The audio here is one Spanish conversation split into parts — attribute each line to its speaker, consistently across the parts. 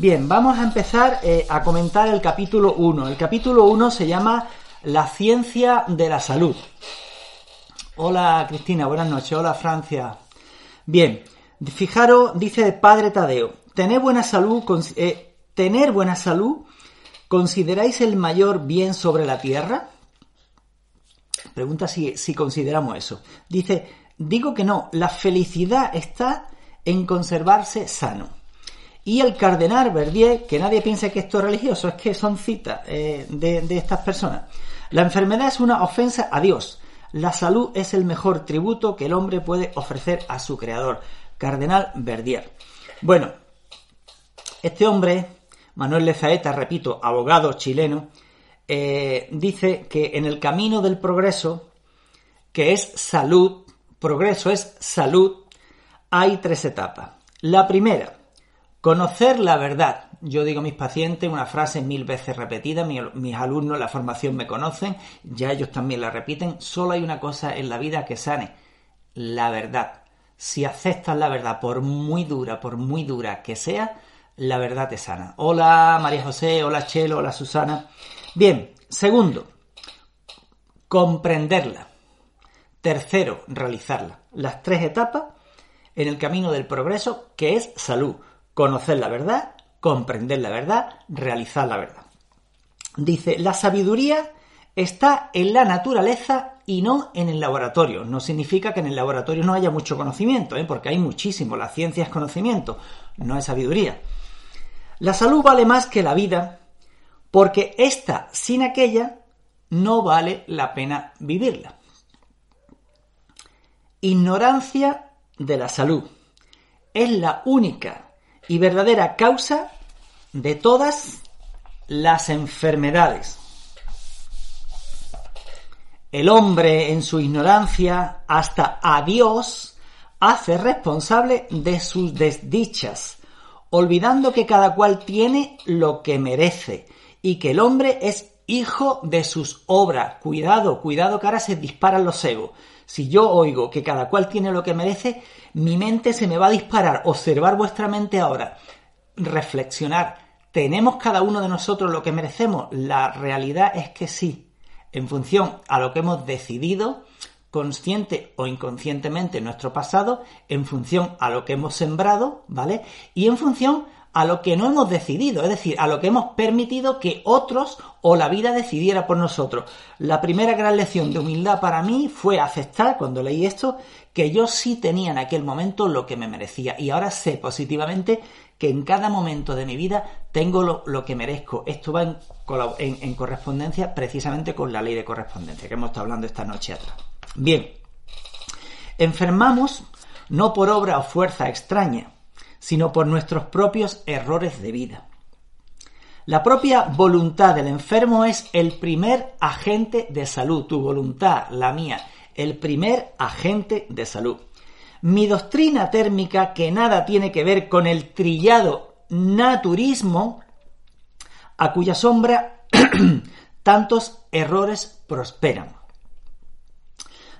Speaker 1: Bien, vamos a empezar eh, a comentar el capítulo 1. El capítulo 1 se llama La ciencia de la salud. Hola Cristina, buenas noches. Hola Francia. Bien, fijaros, dice el padre Tadeo, tener buena salud, eh, tener buena salud, ¿consideráis el mayor bien sobre la tierra? Pregunta si, si consideramos eso. Dice, digo que no, la felicidad está en conservarse sano. Y el cardenal Verdier, que nadie piense que esto es religioso, es que son citas eh, de, de estas personas. La enfermedad es una ofensa a Dios. La salud es el mejor tributo que el hombre puede ofrecer a su creador. Cardenal Verdier. Bueno, este hombre, Manuel Lezaeta, repito, abogado chileno, eh, dice que en el camino del progreso, que es salud, progreso es salud, hay tres etapas. La primera, Conocer la verdad. Yo digo a mis pacientes una frase mil veces repetida, mis alumnos la formación me conocen, ya ellos también la repiten. Solo hay una cosa en la vida que sane, la verdad. Si aceptas la verdad, por muy dura, por muy dura que sea, la verdad te sana. Hola María José, hola Chelo, hola Susana. Bien, segundo, comprenderla. Tercero, realizarla. Las tres etapas en el camino del progreso que es salud conocer la verdad, comprender la verdad, realizar la verdad. Dice, la sabiduría está en la naturaleza y no en el laboratorio. No significa que en el laboratorio no haya mucho conocimiento, ¿eh? porque hay muchísimo. La ciencia es conocimiento, no es sabiduría. La salud vale más que la vida, porque esta sin aquella no vale la pena vivirla. Ignorancia de la salud. Es la única y verdadera causa de todas las enfermedades. El hombre, en su ignorancia, hasta a Dios, hace responsable de sus desdichas, olvidando que cada cual tiene lo que merece y que el hombre es hijo de sus obras. Cuidado, cuidado que ahora se disparan los egos. Si yo oigo que cada cual tiene lo que merece, mi mente se me va a disparar. Observar vuestra mente ahora. Reflexionar. ¿Tenemos cada uno de nosotros lo que merecemos? La realidad es que sí. En función a lo que hemos decidido, consciente o inconscientemente en nuestro pasado, en función a lo que hemos sembrado, ¿vale? Y en función a lo que no hemos decidido, es decir, a lo que hemos permitido que otros o la vida decidiera por nosotros. La primera gran lección de humildad para mí fue aceptar, cuando leí esto, que yo sí tenía en aquel momento lo que me merecía y ahora sé positivamente que en cada momento de mi vida tengo lo, que merezco. Esto va en, en correspondencia precisamente con la ley de correspondencia que hemos estado hablando esta noche atrás. Bien, enfermamos no por obra o fuerza extraña, sino por nuestros propios errores de vida. La propia voluntad del enfermo es el primer agente de salud, tu voluntad, la mía, el primer agente de salud. Mi doctrina térmica, que nada tiene que ver con el trillado naturismo, a cuya sombra tantos errores prosperan.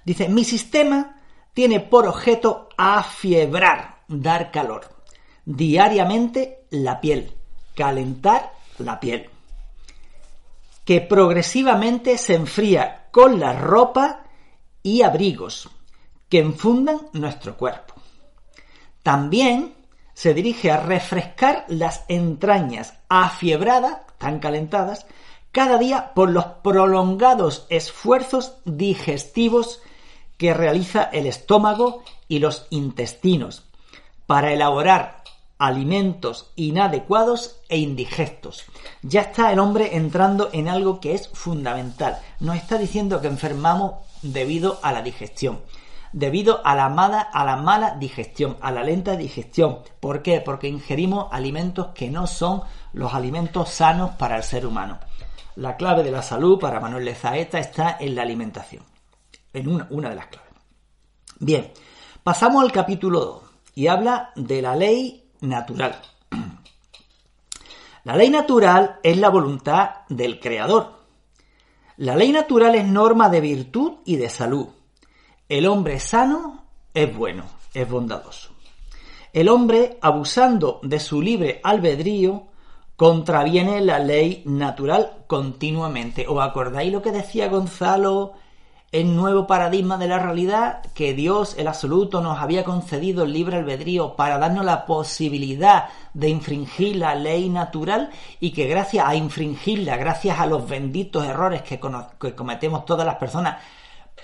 Speaker 1: Dice, mi sistema tiene por objeto afiebrar, dar calor diariamente la piel, calentar la piel, que progresivamente se enfría con la ropa y abrigos que enfundan nuestro cuerpo. También se dirige a refrescar las entrañas afiebradas, tan calentadas, cada día por los prolongados esfuerzos digestivos que realiza el estómago y los intestinos para elaborar alimentos inadecuados e indigestos. Ya está el hombre entrando en algo que es fundamental. Nos está diciendo que enfermamos debido a la digestión. Debido a la mala, a la mala digestión, a la lenta digestión. ¿Por qué? Porque ingerimos alimentos que no son los alimentos sanos para el ser humano. La clave de la salud para Manuel Lezaeta está en la alimentación. En una, una de las claves. Bien, pasamos al capítulo 2 y habla de la ley natural. La ley natural es la voluntad del creador. La ley natural es norma de virtud y de salud. El hombre sano es bueno, es bondadoso. El hombre, abusando de su libre albedrío, contraviene la ley natural continuamente. ¿Os acordáis lo que decía Gonzalo el nuevo paradigma de la realidad que Dios, el absoluto, nos había concedido el libre albedrío para darnos la posibilidad de infringir la ley natural y que gracias a infringirla, gracias a los benditos errores que, cometemos todas las personas,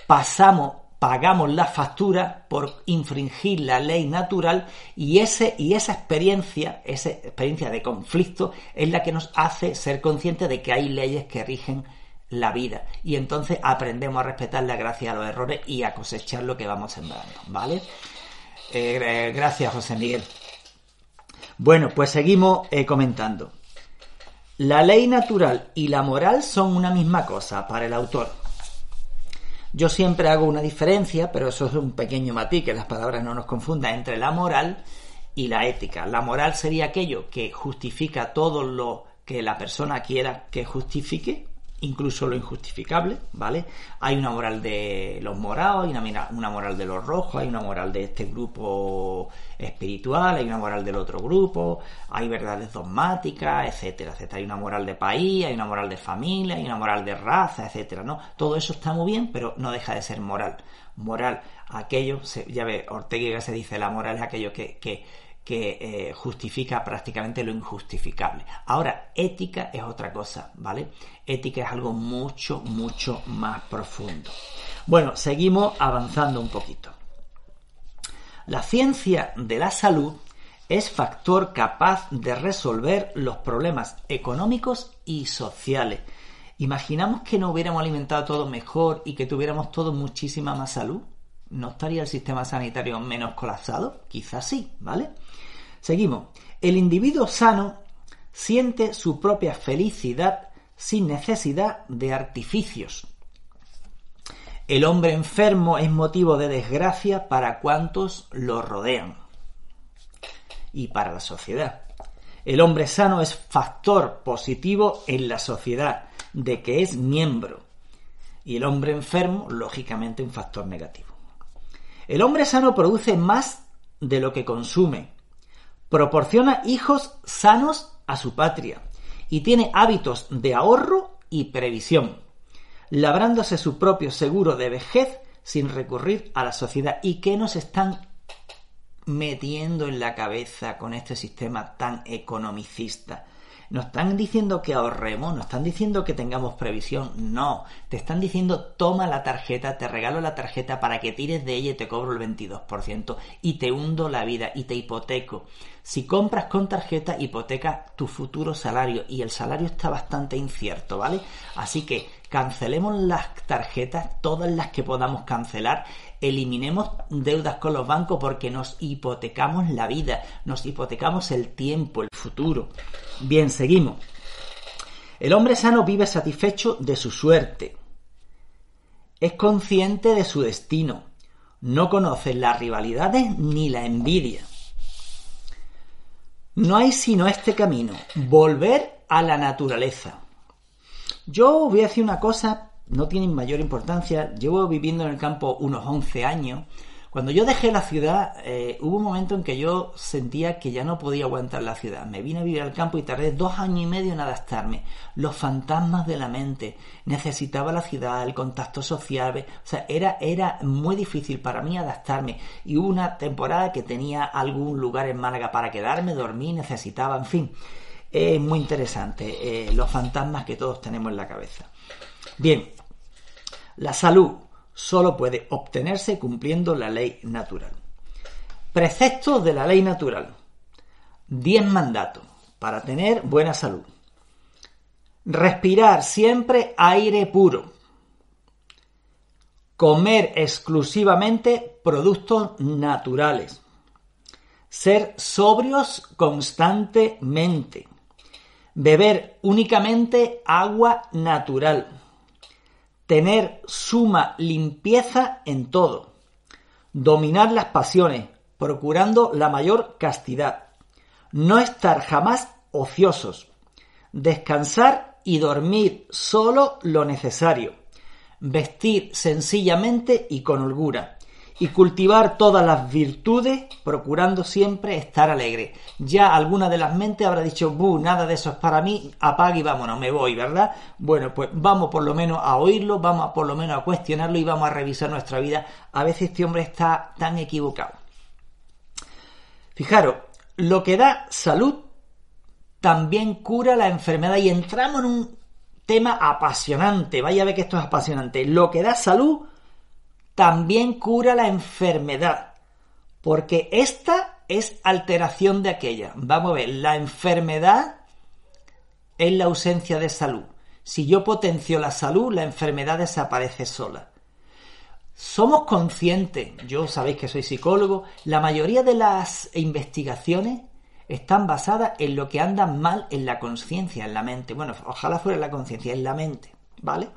Speaker 1: pasamos pagamos la factura por infringir la ley natural y, ese, y esa experiencia, esa experiencia de conflicto es la que nos hace ser conscientes de que hay leyes que rigen la vida. Y entonces aprendemos a respetar la gracia a los errores y a cosechar lo que vamos sembrando, ¿vale? Eh, gracias, José Miguel. Bueno, pues seguimos eh, comentando. La ley natural y la moral son una misma cosa para el autor. Yo siempre hago una diferencia, pero eso es un pequeño matiz, que las palabras no nos confundan, entre la moral y la ética. La moral sería aquello que justifica todo lo que la persona quiera que justifique, incluso lo injustificable, ¿vale? Hay una moral de los morados, hay una, moral de los rojos, hay una moral de este grupo espiritual, hay una moral del otro grupo, hay verdades dogmáticas, etcétera, etcétera. Hay una moral de país, hay una moral de familia, hay una moral de raza, etcétera, ¿no? Todo eso está muy bien, pero no deja de ser moral. Moral, aquello, ya ve, Ortega se dice, la moral es aquello que, que que eh, justifica prácticamente lo injustificable. Ahora, ética es otra cosa, ¿vale? Ética es algo mucho, mucho más profundo. Bueno, seguimos avanzando un poquito. La ciencia de la salud es factor capaz de resolver los problemas económicos y sociales. Imaginamos que nos hubiéramos alimentado todo mejor y que tuviéramos todo muchísima más salud. ¿No estaría el sistema sanitario menos colapsado? Quizás sí, ¿vale? Seguimos. El individuo sano siente su propia felicidad sin necesidad de artificios. El hombre enfermo es motivo de desgracia para cuantos lo rodean y para la sociedad. El hombre sano es factor positivo en la sociedad, de que es miembro. Y el hombre enfermo, lógicamente, un factor negativo. El hombre sano produce más de lo que consume, proporciona hijos sanos a su patria y tiene hábitos de ahorro y previsión, labrándose su propio seguro de vejez sin recurrir a la sociedad. ¿Y qué nos están metiendo en la cabeza con este sistema tan economicista? Nos están diciendo que ahorremos, nos están diciendo que tengamos previsión. No, te están diciendo toma la tarjeta, te regalo la tarjeta para que tires de ella y te cobro el 22% y te hundo la vida y te hipoteco. Si compras con tarjeta, hipotecas tu futuro salario y el salario está bastante incierto, ¿vale? Así que cancelemos las tarjetas, todas las que podamos cancelar, eliminemos deudas con los bancos porque nos hipotecamos la vida, nos hipotecamos el tiempo, el futuro. Bien, seguimos. El hombre sano vive satisfecho de su suerte. Es consciente de su destino. No conoce las rivalidades ni la envidia. No hay sino este camino, volver a la naturaleza. Yo voy a decir una cosa, no tiene mayor importancia, llevo viviendo en el campo unos 11 años. Cuando yo dejé la ciudad, eh, hubo un momento en que yo sentía que ya no podía aguantar la ciudad. Me vine a vivir al campo y tardé dos años y medio en adaptarme. Los fantasmas de la mente, necesitaba la ciudad, el contacto social, o sea, era, era muy difícil para mí adaptarme. Y hubo una temporada que tenía algún lugar en Málaga para quedarme, dormí, necesitaba, en fin. Es muy interesante, eh, los fantasmas que todos tenemos en la cabeza. Bien, la salud solo puede obtenerse cumpliendo la ley natural. Preceptos de la ley natural. 10 mandatos para tener buena salud. Respirar siempre aire puro. Comer exclusivamente productos naturales. Ser sobrios constantemente. Beber únicamente agua natural. Tener suma limpieza en todo. Dominar las pasiones, procurando la mayor castidad. No estar jamás ociosos. Descansar y dormir solo lo necesario. Vestir sencillamente y con holgura y cultivar todas las virtudes, procurando siempre estar alegre. Ya alguna de las mentes habrá dicho, buh, nada de eso es para mí, apague y vámonos, me voy, ¿verdad? Bueno, pues vamos por lo menos a oírlo, vamos por lo menos a cuestionarlo y vamos a revisar nuestra vida. A veces este hombre está tan equivocado. Fijaros, lo que da salud también cura la enfermedad y entramos en un tema apasionante. Vaya a ver que esto es apasionante. Lo que da salud también cura la enfermedad, porque esta es alteración de aquella. Vamos a ver, la enfermedad es la ausencia de salud. Si yo potencio la salud, la enfermedad desaparece sola. Somos conscientes, yo sabéis que soy psicólogo, la mayoría de las investigaciones están basadas en lo que anda mal en la conciencia, en la mente. Bueno, ojalá fuera la conciencia, en la mente, ¿vale?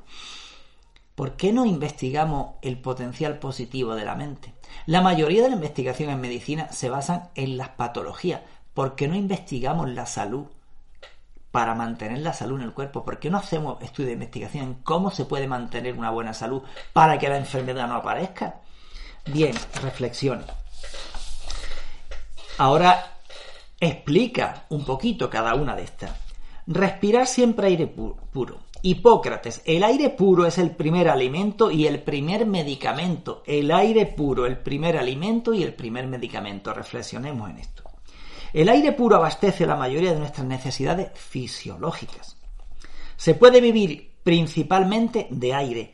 Speaker 1: ¿Por qué no investigamos el potencial positivo de la mente? La mayoría de la investigación en medicina se basan en las patologías. ¿Por qué no investigamos la salud para mantener la salud en el cuerpo? ¿Por qué no hacemos estudios de investigación en cómo se puede mantener una buena salud para que la enfermedad no aparezca? Bien, reflexión. Ahora explica un poquito cada una de estas. Respirar siempre aire puro. Hipócrates, el aire puro es el primer alimento y el primer medicamento. El aire puro, el primer alimento y el primer medicamento. Reflexionemos en esto. El aire puro abastece la mayoría de nuestras necesidades fisiológicas. Se puede vivir principalmente de aire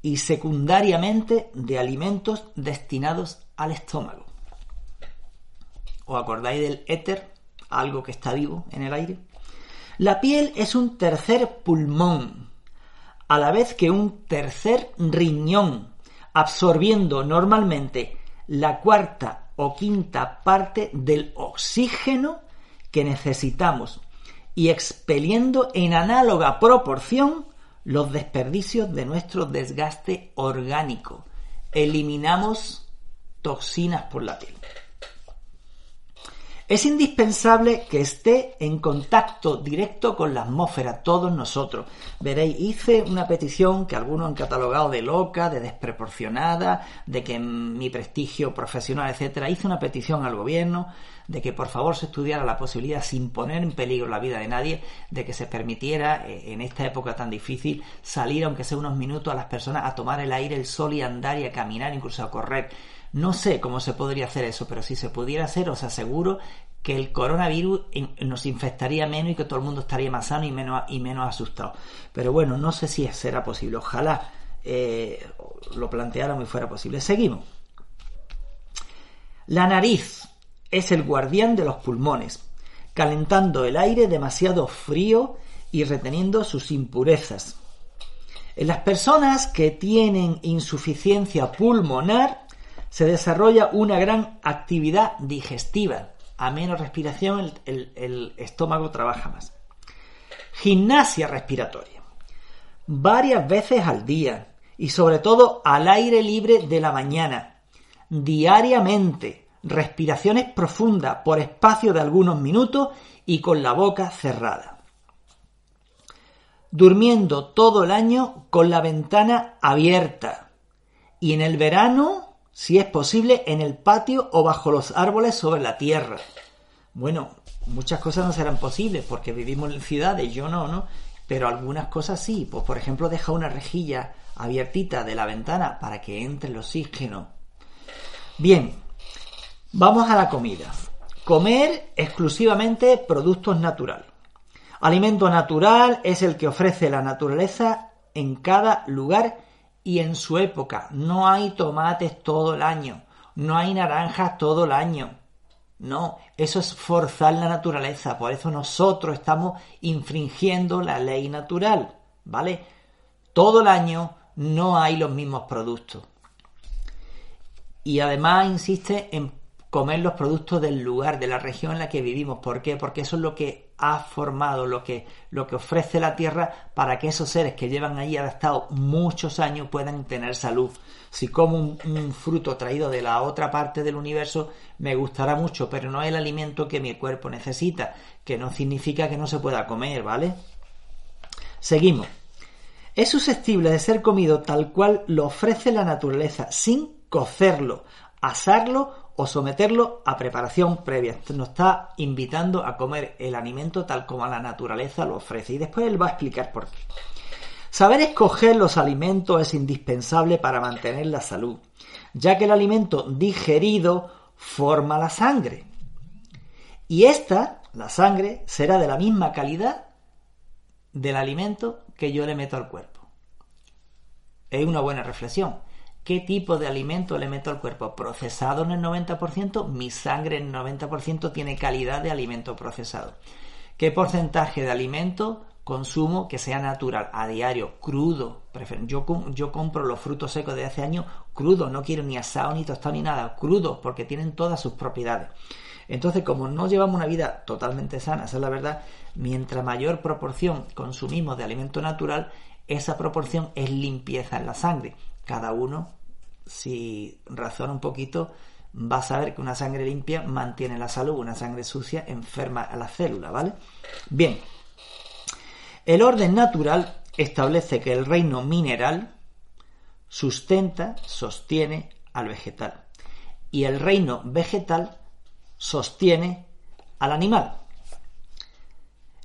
Speaker 1: y secundariamente de alimentos destinados al estómago. ¿Os acordáis del éter? Algo que está vivo en el aire. La piel es un tercer pulmón, a la vez que un tercer riñón, absorbiendo normalmente la cuarta o quinta parte del oxígeno que necesitamos y expeliendo en análoga proporción los desperdicios de nuestro desgaste orgánico. Eliminamos toxinas por la piel. Es indispensable que esté en contacto directo con la atmósfera, todos nosotros. Veréis, hice una petición que algunos han catalogado de loca, de desproporcionada, de que mi prestigio profesional, etcétera. Hice una petición al gobierno de que por favor se estudiara la posibilidad, sin poner en peligro la vida de nadie, de que se permitiera eh, en esta época tan difícil salir, aunque sea unos minutos, a las personas a tomar el aire, el sol y andar y a caminar, incluso a correr no sé cómo se podría hacer eso, pero si se pudiera hacer, os aseguro que el coronavirus nos infectaría menos y que todo el mundo estaría más sano y menos, y menos asustado. Pero bueno, no sé si será posible. Ojalá eh, lo planteáramos y fuera posible. Seguimos. La nariz es el guardián de los pulmones, calentando el aire demasiado frío y reteniendo sus impurezas. En las personas que tienen insuficiencia pulmonar, se desarrolla una gran actividad digestiva. A menos respiración el, estómago trabaja más. Gimnasia respiratoria. Varias veces al día y sobre todo al aire libre de la mañana. Diariamente. Respiraciones profundas por espacio de algunos minutos y con la boca cerrada. Durmiendo todo el año con la ventana abierta. Y en el verano si es posible, en el patio o bajo los árboles sobre la tierra. Bueno, muchas cosas no serán posibles porque vivimos en ciudades, yo no, ¿no? Pero algunas cosas sí. Pues por ejemplo, deja una rejilla abiertita de la ventana para que entre el oxígeno. Bien, vamos a la comida. Comer exclusivamente productos naturales. Alimento natural es el que ofrece la naturaleza en cada lugar y en su época. No hay tomates todo el año, no hay naranjas todo el año. No, eso es forzar la naturaleza, por eso nosotros estamos infringiendo la ley natural, ¿vale? Todo el año no hay los mismos productos. Y además insiste en comer los productos del lugar, de la región en la que vivimos. ¿Por qué? Porque eso es lo que ha formado, lo que, lo que ofrece la tierra para que esos seres que llevan allí adaptados muchos años puedan tener salud. Si como un, fruto traído de la otra parte del universo, me gustará mucho, pero no es el alimento que mi cuerpo necesita, que no significa que no se pueda comer, ¿vale? Seguimos. Es susceptible de ser comido tal cual lo ofrece la naturaleza, sin cocerlo, asarlo o someterlo a preparación previa. Nos está invitando a comer el alimento tal como la naturaleza lo ofrece. Y después él va a explicar por qué. Saber escoger los alimentos es indispensable para mantener la salud, ya que el alimento digerido forma la sangre. Y esta, la sangre, será de la misma calidad del alimento que yo le meto al cuerpo. Es una buena reflexión. ¿Qué tipo de alimento le meto al cuerpo? ¿Procesado en el 90%? Mi sangre en el 90% tiene calidad de alimento procesado. ¿Qué porcentaje de alimento consumo que sea natural, a diario, crudo. Yo, yo compro los frutos secos de hace años crudos, no quiero ni asado, ni tostado, ni nada, crudos, porque tienen todas sus propiedades. Entonces, como no llevamos una vida totalmente sana, esa es la verdad, mientras mayor proporción consumimos de alimento natural, esa proporción es limpieza en la sangre. Cada uno, si razona un poquito, va a saber que una sangre limpia mantiene la salud, una sangre sucia enferma a la célula, ¿vale? Bien, el orden natural establece que el reino mineral sustenta, sostiene al vegetal y el reino vegetal sostiene al animal.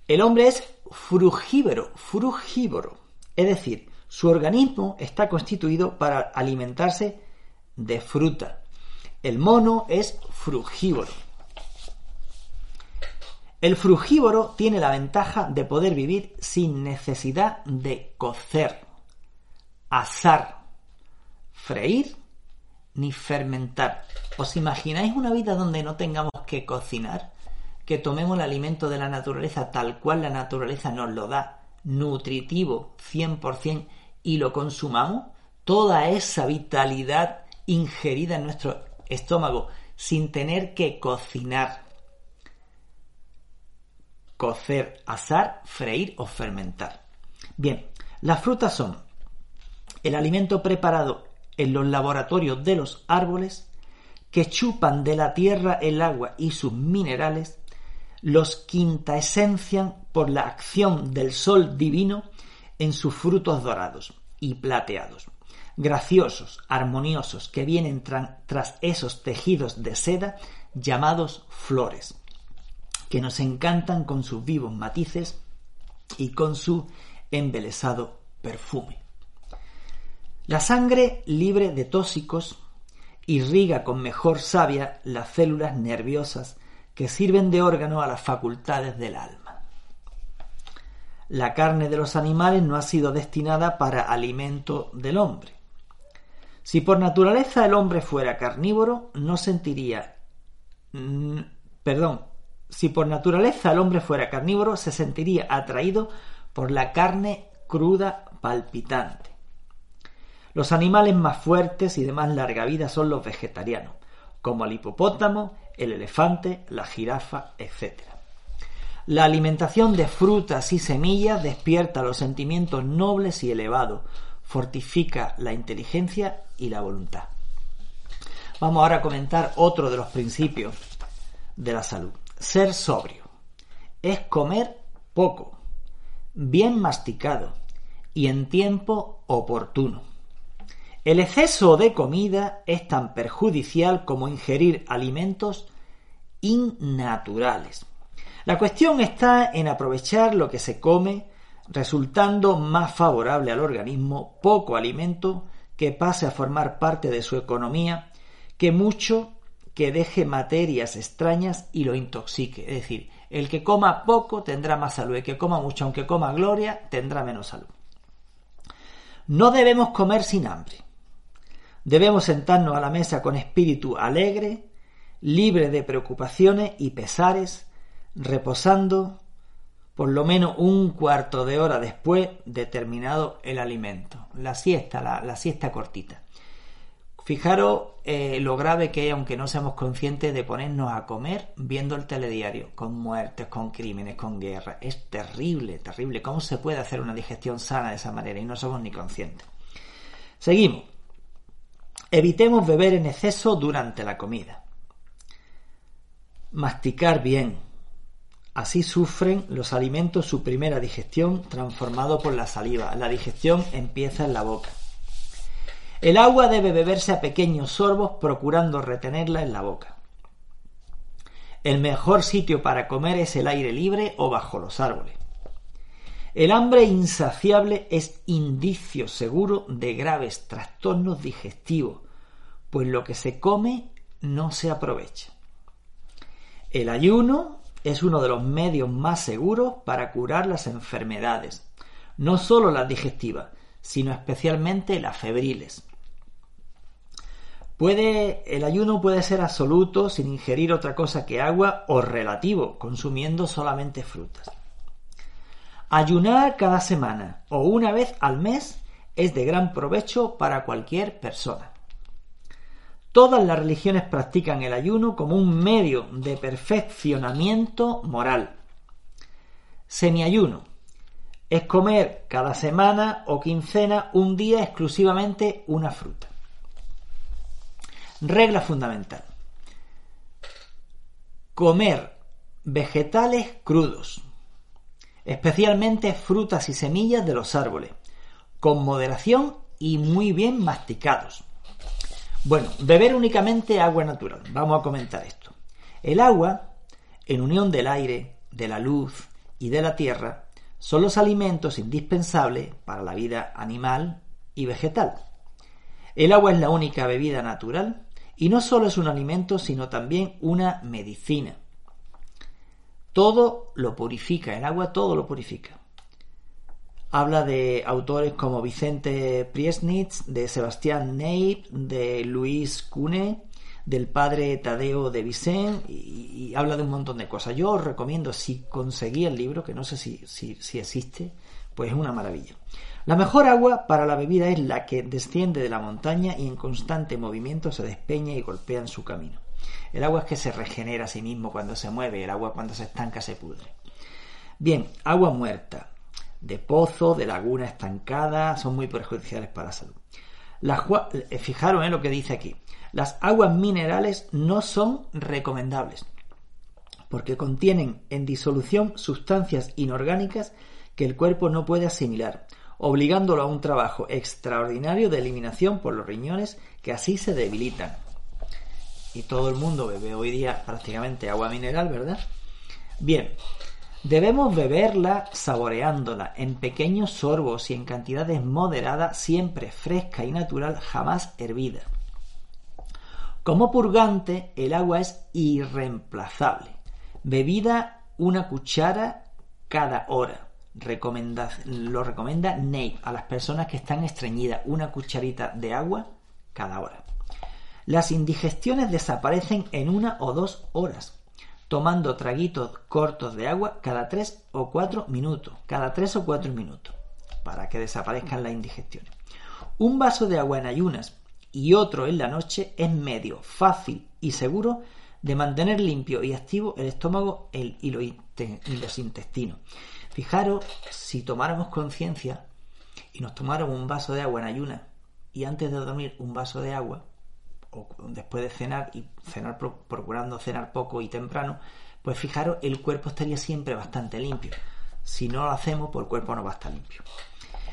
Speaker 1: El hombre es frugívoro, frugívoro, es decir, su organismo está constituido para alimentarse de fruta. El mono es frugívoro. El frugívoro tiene la ventaja de poder vivir sin necesidad de cocer, asar, freír ni fermentar. ¿Os imagináis una vida donde no tengamos que cocinar? Que tomemos el alimento de la naturaleza tal cual la naturaleza nos lo da, nutritivo 100% y lo consumamos? Toda esa vitalidad ingerida en nuestro estómago sin tener que cocinar cocer, asar, freír o fermentar. Bien, las frutas son el alimento preparado en los laboratorios de los árboles que chupan de la tierra el agua y sus minerales, los quintaesencian por la acción del sol divino en sus frutos dorados y plateados, graciosos, armoniosos, que vienen tras esos tejidos de seda llamados flores que nos encantan con sus vivos matices y con su embelesado perfume. La sangre libre de tóxicos irriga con mejor savia las células nerviosas que sirven de órgano a las facultades del alma. La carne de los animales no ha sido destinada para alimento del hombre. Si por naturaleza el hombre fuera carnívoro, no sentiría, perdón, si por naturaleza el hombre fuera carnívoro, se sentiría atraído por la carne cruda palpitante. Los animales más fuertes y de más larga vida son los vegetarianos, como el hipopótamo, el elefante, la jirafa, etc. La alimentación de frutas y semillas despierta los sentimientos nobles y elevados, fortifica la inteligencia y la voluntad. Vamos ahora a comentar otro de los principios de la salud. Ser sobrio es comer poco, bien masticado y en tiempo oportuno. El exceso de comida es tan perjudicial como ingerir alimentos innaturales. La cuestión está en aprovechar lo que se come, resultando más favorable al organismo poco alimento que pase a formar parte de su economía que mucho que deje materias extrañas y lo intoxique. Es decir, el que coma poco tendrá más salud, el que coma mucho, aunque coma gloria, tendrá menos salud. No debemos comer sin hambre. Debemos sentarnos a la mesa con espíritu alegre, libre de preocupaciones y pesares, reposando por lo menos un cuarto de hora después de terminado el alimento. La siesta, la, siesta cortita. Fijaros eh, lo grave que es, aunque no seamos conscientes de ponernos a comer viendo el telediario, con muertes, con crímenes, con guerra. Es terrible, terrible. ¿Cómo se puede hacer una digestión sana de esa manera? Y no somos ni conscientes. Seguimos. Evitemos beber en exceso durante la comida. Masticar bien, Así sufren los alimentos su primera digestión transformado por la saliva. La digestión empieza en la boca. El agua debe beberse a pequeños sorbos procurando retenerla en la boca. El mejor sitio para comer es el aire libre o bajo los árboles. El hambre insaciable es indicio seguro de graves trastornos digestivos, pues lo que se come no se aprovecha. El ayuno es uno de los medios más seguros para curar las enfermedades, no solo las digestivas, sino especialmente las febriles. Puede, el ayuno puede ser absoluto sin ingerir otra cosa que agua o relativo, consumiendo solamente frutas. Ayunar cada semana o una vez al mes es de gran provecho para cualquier persona. Todas las religiones practican el ayuno como un medio de perfeccionamiento moral. Semiayuno es comer cada semana o quincena un día exclusivamente una fruta. Regla fundamental. Comer vegetales crudos, especialmente frutas y semillas de los árboles, con moderación y muy bien masticados. Bueno, beber únicamente agua natural. Vamos a comentar esto. El agua, en unión del aire, de la luz y de la tierra, son los alimentos indispensables para la vida animal y vegetal. El agua es la única bebida natural y no solo es un alimento, sino también una medicina. Todo lo purifica, el agua todo lo purifica. Habla de autores como Vicente Priesnitz, de Sebastián Ney, de Luis Cune, del padre Tadeo de Vicent y, habla de un montón de cosas. Yo os recomiendo, si conseguí el libro, que no sé si, si existe, pues es una maravilla. La mejor agua para la bebida es la que desciende de la montaña y en constante movimiento se despeña y golpea en su camino. El agua es que se regenera a sí mismo cuando se mueve, el agua cuando se estanca se pudre. Bien, agua muerta de pozo, de laguna estancada, son muy perjudiciales para la salud. Eh, fijaros en lo que dice aquí. Las aguas minerales no son recomendables porque contienen en disolución sustancias inorgánicas que el cuerpo no puede asimilar, obligándolo a un trabajo extraordinario de eliminación por los riñones que así se debilitan. Y todo el mundo bebe hoy día prácticamente agua mineral, ¿verdad? Bien, Debemos beberla saboreándola en pequeños sorbos y en cantidades moderadas, siempre fresca y natural, jamás hervida. Como purgante, el agua es irreemplazable. Bebida una cuchara cada hora. lo recomienda Nate a las personas que están estreñidas. Una cucharita de agua cada hora. Las indigestiones desaparecen en una o dos horas tomando traguitos cortos de agua cada 3 o 4 minutos, cada 3 o 4 minutos, para que desaparezcan las indigestiones. Un vaso de agua en ayunas y otro en la noche es medio, fácil y seguro de mantener limpio y activo el estómago y los intestinos. Fijaros, si tomáramos conciencia y nos tomáramos un vaso de agua en ayunas y antes de dormir un vaso de agua, después de cenar y cenar procurando cenar poco y temprano, pues fijaros, el cuerpo estaría siempre bastante limpio. Si no lo hacemos, pues el cuerpo no va a estar limpio.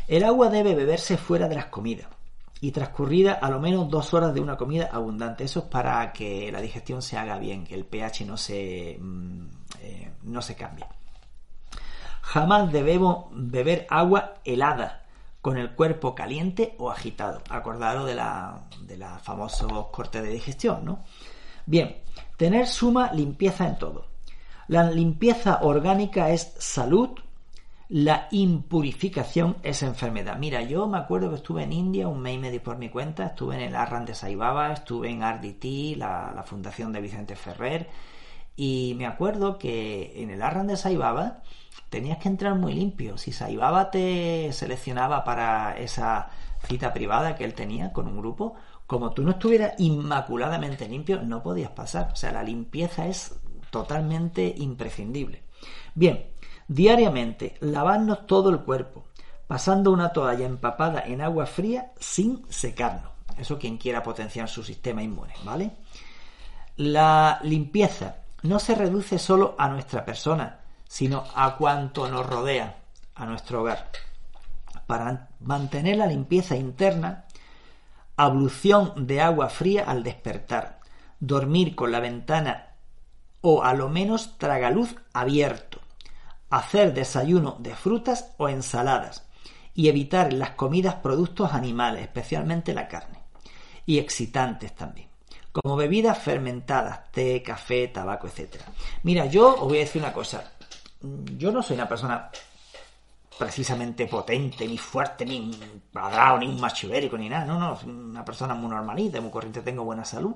Speaker 1: El agua debe beberse fuera de las comidas y transcurrida a lo menos dos horas de una comida abundante. Eso es para que la digestión se haga bien, que el pH no se, mm, eh, no se cambie. Jamás debemos beber agua helada con el cuerpo caliente o agitado. Acordaros de la, de la famosos cortes de digestión, ¿no? Bien, tener suma limpieza en todo. La limpieza orgánica es salud, La impurificación es enfermedad. Mira, yo me acuerdo que estuve en India un mes y medio por mi cuenta, estuve en el Arran de Saibaba, estuve en RDT, la, la fundación de Vicente Ferrer, y me acuerdo que en el Arran de Saibaba tenías que entrar muy limpio. Si Saibaba te seleccionaba para esa cita privada que él tenía con un grupo, como tú no estuvieras inmaculadamente limpio, no podías pasar. O sea, la limpieza es totalmente imprescindible. Bien, Diariamente, lavarnos todo el cuerpo, pasando una toalla empapada en agua fría sin secarnos. Eso quien quiera potenciar su sistema inmune, ¿vale? La limpieza no se reduce solo a nuestra persona, sino a cuanto nos rodea, a nuestro hogar. Para mantener la limpieza interna, ablución de agua fría al despertar, dormir con la ventana o a lo menos tragaluz abierto, hacer desayuno de frutas o ensaladas y evitar las comidas productos animales, especialmente la carne, y excitantes también, como bebidas fermentadas, té, café, tabaco, etc. Mira, yo os voy a decir una cosa, yo no soy una persona precisamente potente, ni fuerte, ni cuadrado, ni un ni nada, no, no, soy una persona muy normalita, muy corriente, tengo buena salud,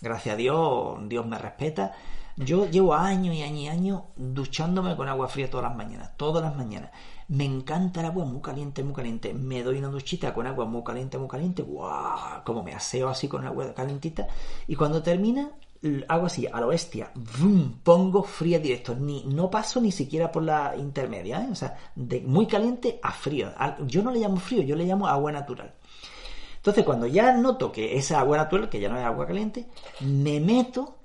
Speaker 1: gracias a Dios, Dios me respeta, yo llevo años y años y años duchándome con agua fría todas las mañanas, todas las mañanas. Me encanta el agua muy caliente, muy caliente. Me doy una duchita con agua muy caliente, muy caliente. ¡Guau! Como me aseo así con agua calentita. Y cuando termina, hago así, a la bestia. Pongo fría directo. Ni, no paso ni siquiera por la intermedia. ¿eh? O sea, de muy caliente a frío. Yo no le llamo frío, yo le llamo agua natural. Entonces, cuando ya noto que esa agua natural, que ya no es agua caliente, me meto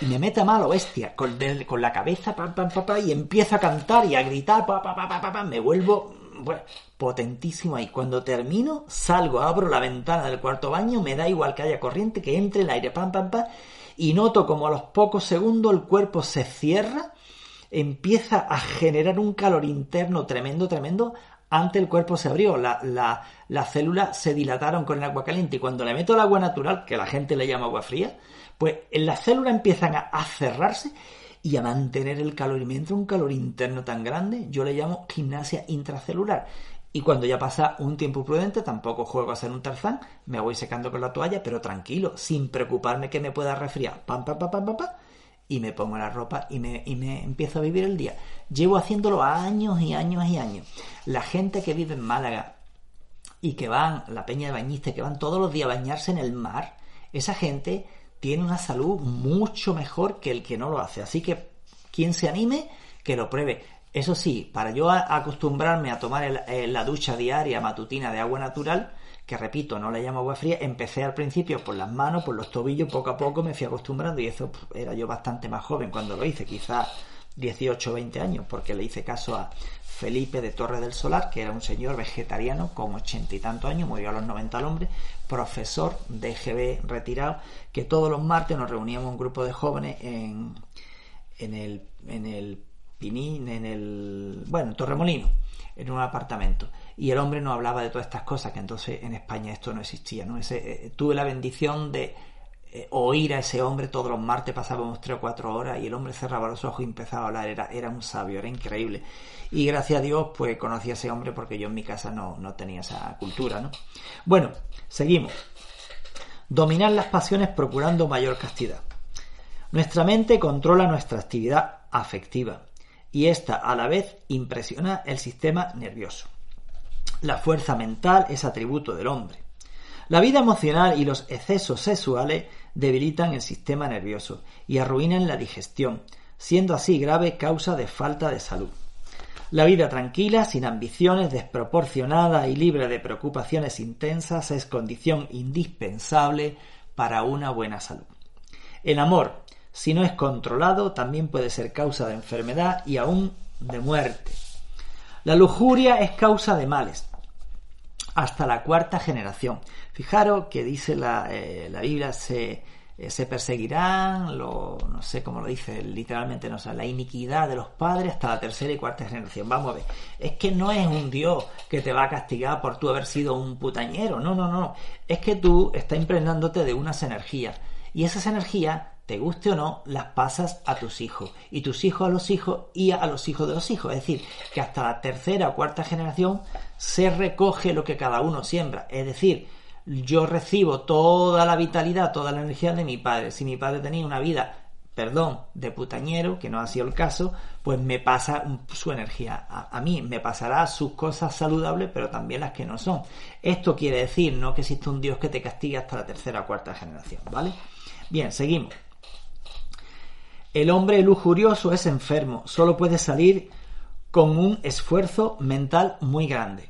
Speaker 1: y me mete a malo bestia con, con la cabeza pam, pam, pam, y empiezo a cantar y a gritar pa, pa, pa, me vuelvo potentísimo ahí. Cuando termino, salgo, abro la ventana del cuarto baño, me da igual que haya corriente, que entre el aire, pam, pam, pam, y noto como a los pocos segundos el cuerpo se cierra, empieza a generar un calor interno tremendo, tremendo, antes el cuerpo se abrió, las la, células se dilataron con el agua caliente y cuando le meto el agua natural, que la gente le llama agua fría, pues las células empiezan a, cerrarse y a mantener el calor y me un calor interno tan grande, yo le llamo gimnasia intracelular. Y cuando ya pasa un tiempo prudente, tampoco juego a ser un tarzán, me voy secando con la toalla, pero tranquilo, sin preocuparme que me pueda resfriar. Pam, pam, pam, pam, pam, pam y me pongo la ropa y me, y me empiezo a vivir el día. Llevo haciéndolo años y años y años. La gente que vive en Málaga y que van, la peña de bañistas, que van todos los días a bañarse en el mar, esa gente tiene una salud mucho mejor que el que no lo hace. Así que quien se anime, que lo pruebe. Eso sí, para yo acostumbrarme a tomar la ducha diaria matutina de agua natural, que repito, no le llamo agua fría, empecé al principio por las manos, por los tobillos, poco a poco me fui acostumbrando y eso era yo bastante más joven cuando lo hice, quizás 18 o 20 años, porque le hice caso a Felipe de Torre del Solar, que era un señor vegetariano con ochenta y tantos años, murió a los 90 al hombre, profesor de GB retirado, que todos los martes nos reuníamos un grupo de jóvenes en, en el, en el En el, bueno, en Torremolino, en un apartamento y el hombre no hablaba de todas estas cosas, que entonces en España esto no existía, ¿no? Ese, eh, tuve la bendición de eh, oír a ese hombre todos los martes, pasábamos tres o cuatro horas y el hombre cerraba los ojos y empezaba a hablar, era, era un sabio, era increíble. Y gracias a Dios, pues conocí a ese hombre porque yo en mi casa no, no tenía esa cultura, ¿no? Bueno, seguimos. Dominar las pasiones procurando mayor castidad. Nuestra mente controla nuestra actividad afectiva y esta a la vez impresiona el sistema nervioso. La fuerza mental es atributo del hombre. La vida emocional y los excesos sexuales debilitan el sistema nervioso y arruinan la digestión, siendo así grave causa de falta de salud. La vida tranquila, sin ambiciones, desproporcionada y libre de preocupaciones intensas es condición indispensable para una buena salud. El amor, si no es controlado, también puede ser causa de enfermedad y aún de muerte. La lujuria es causa de males, hasta la cuarta generación. Fijaros que dice la, eh, la Biblia, se, eh, se perseguirán, lo, no sé cómo lo dice literalmente, no sé, la iniquidad de los padres hasta la tercera y cuarta generación. Vamos a ver, es que no es un Dios que te va a castigar por tú haber sido un putañero, no, no, no, es que tú estás impregnándote de unas energías y esas energías te guste o no, las pasas a tus hijos y tus hijos a los hijos y a los hijos de los hijos. Es decir, que hasta la tercera o cuarta generación se recoge lo que cada uno siembra. Es decir, yo recibo toda la vitalidad, toda la energía de mi padre. Si mi padre tenía una vida perdón, de putañero, que no ha sido el caso, pues me pasa su energía. A, mí me pasará sus cosas saludables, pero también las que no son. Esto quiere decir, no que existe un Dios que te castigue hasta la tercera o cuarta generación, ¿vale? Bien, seguimos. El hombre lujurioso es enfermo, solo puede salir con un esfuerzo mental muy grande.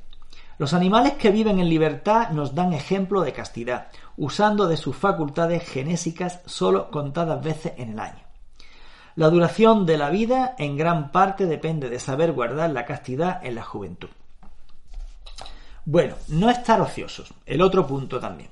Speaker 1: Los animales que viven en libertad nos dan ejemplo de castidad usando de sus facultades genésicas solo contadas veces en el año. La duración de la vida en gran parte depende de saber guardar la castidad en la juventud. Bueno, no estar ociosos, el otro punto también.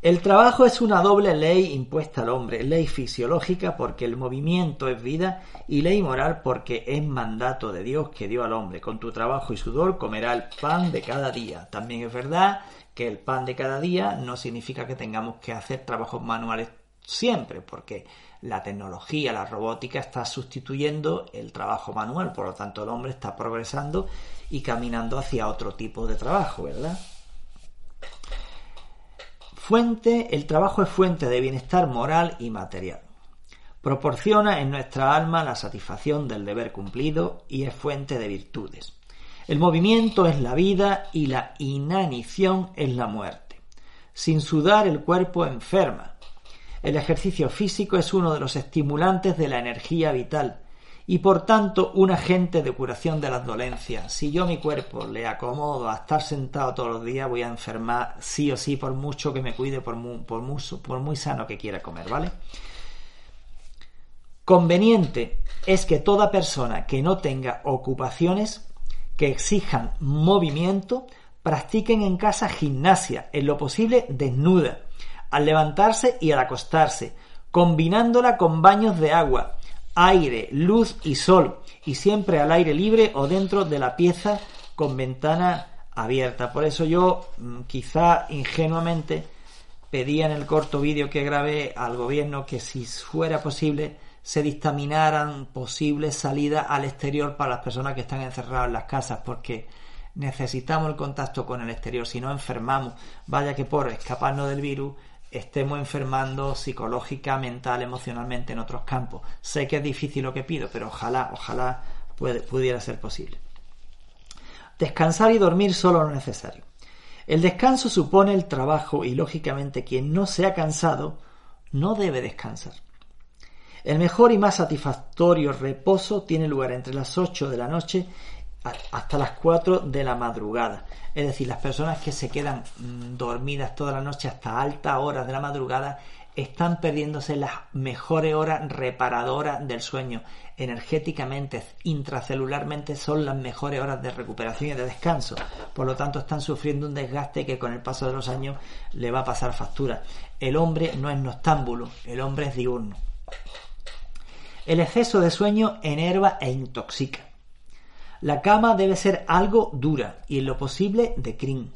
Speaker 1: El trabajo es una doble ley impuesta al hombre, ley fisiológica porque el movimiento es vida y ley moral porque es mandato de Dios que dio al hombre. Con tu trabajo y sudor comerá el pan de cada día. También es verdad que el pan de cada día no significa que tengamos que hacer trabajos manuales siempre, porque la tecnología, la robótica está sustituyendo el trabajo manual, por lo tanto el hombre está progresando y caminando hacia otro tipo de trabajo, ¿verdad? Fuente, el trabajo es fuente de bienestar moral y material. Proporciona en nuestra alma la satisfacción del deber cumplido y es fuente de virtudes. El movimiento es la vida y la inanición es la muerte. Sin sudar el cuerpo enferma. El ejercicio físico es uno de los estimulantes de la energía vital y por tanto un agente de curación de las dolencias. Si yo mi cuerpo le acomodo a estar sentado todos los días, voy a enfermar sí o sí por mucho que me cuide, por muy, por muy sano que quiera comer, ¿vale? Conveniente es que toda persona que no tenga ocupaciones que exijan movimiento, practiquen en casa gimnasia, en lo posible desnuda, al levantarse y al acostarse, combinándola con baños de agua, aire, luz y sol, y siempre al aire libre o dentro de la pieza con ventana abierta. Por eso yo, mm, quizá ingenuamente, pedía en el corto vídeo que grabé al gobierno que si fuera posible se dictaminaran posibles salidas al exterior para las personas que están encerradas en las casas, porque necesitamos el contacto con el exterior, si no enfermamos, vaya que por escaparnos del virus estemos enfermando psicológica, mental, emocionalmente en otros campos. Sé que es difícil lo que pido, pero ojalá, ojalá pudiera ser posible. Descansar y dormir solo lo necesario. El descanso supone el trabajo y lógicamente quien no se ha cansado no debe descansar. El mejor y más satisfactorio reposo tiene lugar entre las 8 de la noche hasta las 4 de la madrugada. Es decir, las personas que se quedan mm, dormidas toda la noche hasta altas horas de la madrugada están perdiéndose las mejores horas reparadoras del sueño. Energéticamente, intracelularmente son las mejores horas de recuperación y de descanso. Por lo tanto, están sufriendo un desgaste que con el paso de los años le va a pasar factura. El hombre no es noctámbulo, el hombre es diurno. El exceso de sueño enerva e intoxica. La cama debe ser algo dura y en lo posible de crin.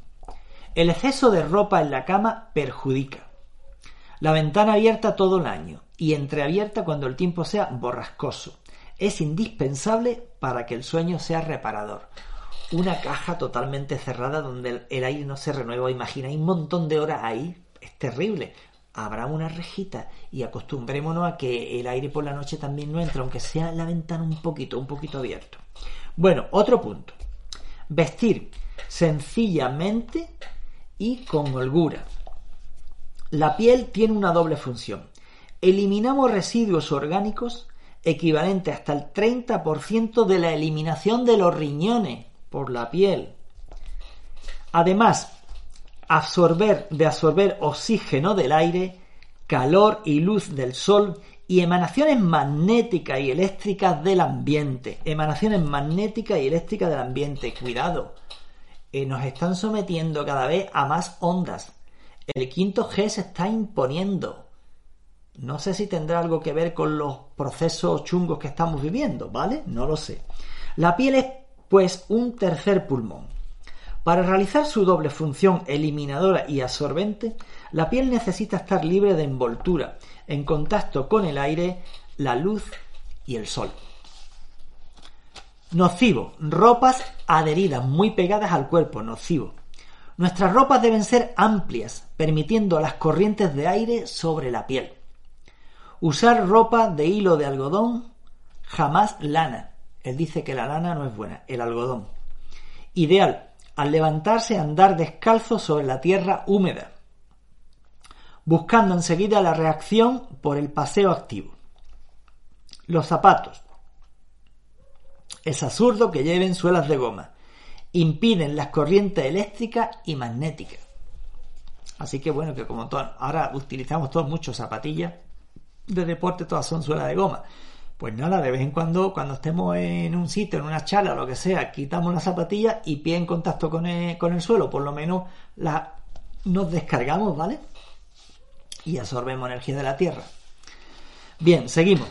Speaker 1: El exceso de ropa en la cama perjudica. La ventana abierta todo el año y entreabierta cuando el tiempo sea borrascoso. Es indispensable para que el sueño sea reparador. Una caja totalmente cerrada donde el aire no se renueva. Imagina, un montón de horas ahí. Es terrible habrá una rejita y acostumbrémonos a que el aire por la noche también no entra, aunque sea la ventana un poquito, un poquito abierto. Bueno, otro punto. Vestir sencillamente y con holgura. La piel tiene una doble función. Eliminamos residuos orgánicos equivalente hasta el 30% de la eliminación de los riñones por la piel. Además, absorber, de absorber oxígeno del aire, calor y luz del sol y emanaciones magnéticas y eléctricas del ambiente. Emanaciones magnéticas y eléctricas del ambiente. Cuidado. Eh, nos están sometiendo cada vez a más ondas. El quinto G se está imponiendo. No sé si tendrá algo que ver con los procesos chungos que estamos viviendo, ¿vale? No lo sé. La piel es, pues, un tercer pulmón Para realizar su doble función eliminadora y absorbente, la piel necesita estar libre de envoltura, en contacto con el aire, la luz y el sol. Nocivo. Ropas adheridas muy pegadas al cuerpo. Nocivo. Nuestras ropas deben ser amplias, permitiendo las corrientes de aire sobre la piel. Usar ropa de hilo de algodón, jamás lana. Él dice que la lana no es buena, el algodón. Ideal, al levantarse andar descalzo sobre la tierra húmeda, buscando enseguida la reacción por el paseo activo. Los zapatos. Es absurdo que lleven suelas de goma. Impiden las corrientes eléctricas y magnéticas. Así que bueno, que como ahora utilizamos todos muchos zapatillas de deporte, todas son suelas de goma. Pues nada, de vez en cuando, cuando estemos en un sitio, en una charla lo que sea, quitamos la zapatilla y pie en contacto con el, con el suelo, por lo menos la, nos descargamos, ¿vale? Y absorbemos energía de la Tierra. Bien, seguimos.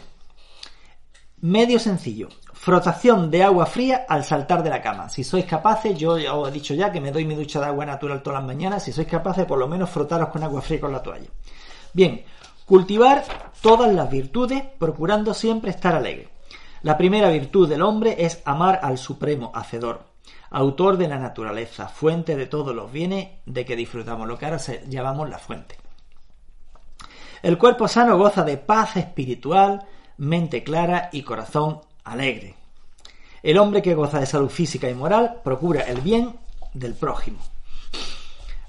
Speaker 1: Medio sencillo. Frotación de agua fría al saltar de la cama. Si sois capaces, yo os he dicho ya que me doy mi ducha de agua natural todas las mañanas, si sois capaces por lo menos frotaros con agua fría con la toalla. Bien, cultivar todas las virtudes procurando siempre estar alegre. La primera virtud del hombre es amar al Supremo Hacedor, autor de la naturaleza, fuente de todos los bienes de que disfrutamos, lo que ahora llamamos la fuente. El cuerpo sano goza de paz espiritual, mente clara y corazón alegre. El hombre que goza de salud física y moral procura el bien del prójimo.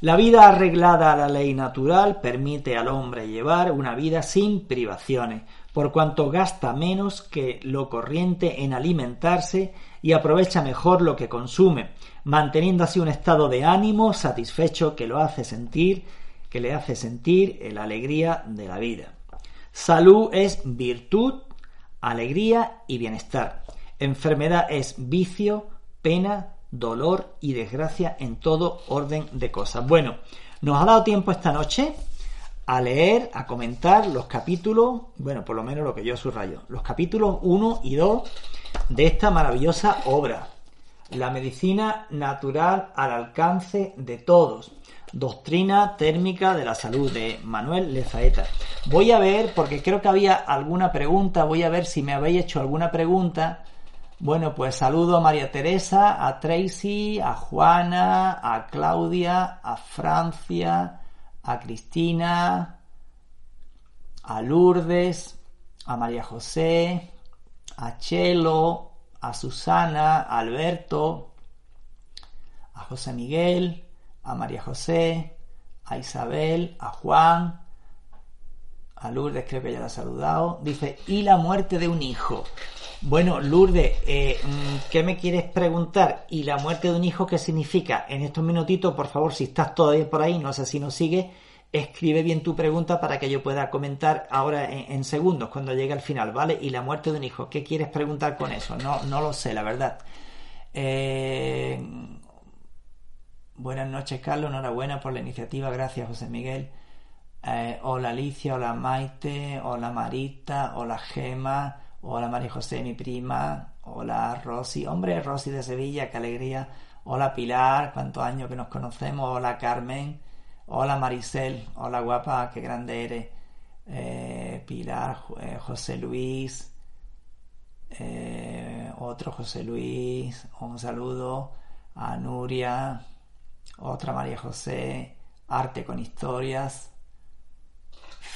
Speaker 1: La vida arreglada a la ley natural permite al hombre llevar una vida sin privaciones, por cuanto gasta menos que lo corriente en alimentarse y aprovecha mejor lo que consume, manteniendo así un estado de ánimo satisfecho que lo hace sentir, que le hace sentir la alegría de la vida. Salud es virtud alegría y bienestar. Enfermedad es vicio, pena, dolor y desgracia en todo orden de cosas. Bueno, nos ha dado tiempo esta noche a leer, a comentar los capítulos, bueno, por lo menos lo que yo subrayo, los capítulos 1 y 2 de esta maravillosa obra, La medicina natural al alcance de todos. Doctrina térmica de la salud de Manuel Lezaeta. Voy a ver, porque creo que había alguna pregunta, voy a ver si me habéis hecho alguna pregunta. Bueno, pues saludo a María Teresa, a Tracy, a Juana, a Claudia, a Francia, a Cristina, a Lourdes, a María José, a Chelo, a Susana, a Alberto, a José Miguel, a María José, a Isabel, a Juan, a Lourdes creo que ya la ha saludado. Dice, y la muerte de un hijo. Bueno, Lourdes, eh, mm, ¿qué me quieres preguntar? ¿Y la muerte de un hijo qué significa? En estos minutitos, por favor, si estás todavía por ahí, no sé si nos sigue, escribe bien tu pregunta para que yo pueda comentar ahora en, segundos, cuando llegue al final, ¿vale? Y la muerte de un hijo, ¿qué quieres preguntar con eso? No, no lo sé, la verdad. Eh, Buenas noches, Carlos. Enhorabuena por la iniciativa. Gracias, José Miguel. Eh, hola, Alicia. Hola, Maite. Hola, Marita. Hola, Gema. Hola, María José, mi prima. Hola, Rosy. Hombre, Rosy de Sevilla, qué alegría. Hola, Pilar. Cuántos años que nos conocemos. Hola, Carmen. Hola, Maricel. Hola, guapa. Qué grande eres. Eh, Pilar, eh, José Luis. otro José Luis. Un saludo a Nuria otra María José, Arte con Historias,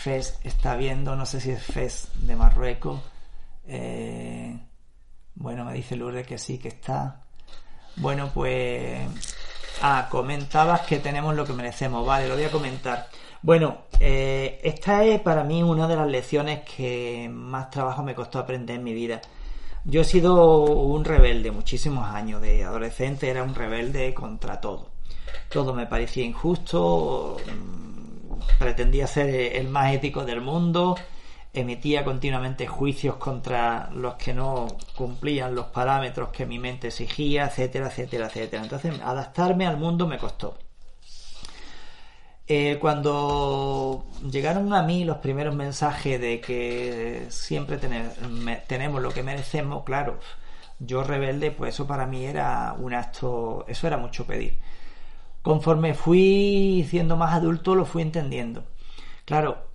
Speaker 1: FES está viendo, no sé si es FES de Marruecos. Eh, bueno, me dice Lourdes que sí, que está. Bueno, pues... Ah, comentabas que tenemos lo que merecemos. Vale, lo voy a comentar. Bueno, eh, esta es para mí una de las lecciones que más trabajo me costó aprender en mi vida. Yo he sido un rebelde muchísimos años. De adolescente era un rebelde contra todo todo me parecía injusto, mm, pretendía ser el más ético del mundo, emitía continuamente juicios contra los que no cumplían los parámetros que mi mente exigía, etcétera, etcétera, etcétera. Entonces, adaptarme al mundo me costó. Eh, cuando llegaron a mí los primeros mensajes de que siempre tenemos lo que merecemos, claro, yo rebelde, pues eso para mí era un acto, eso era mucho pedir. Conforme fui siendo más adulto, lo fui entendiendo. Claro,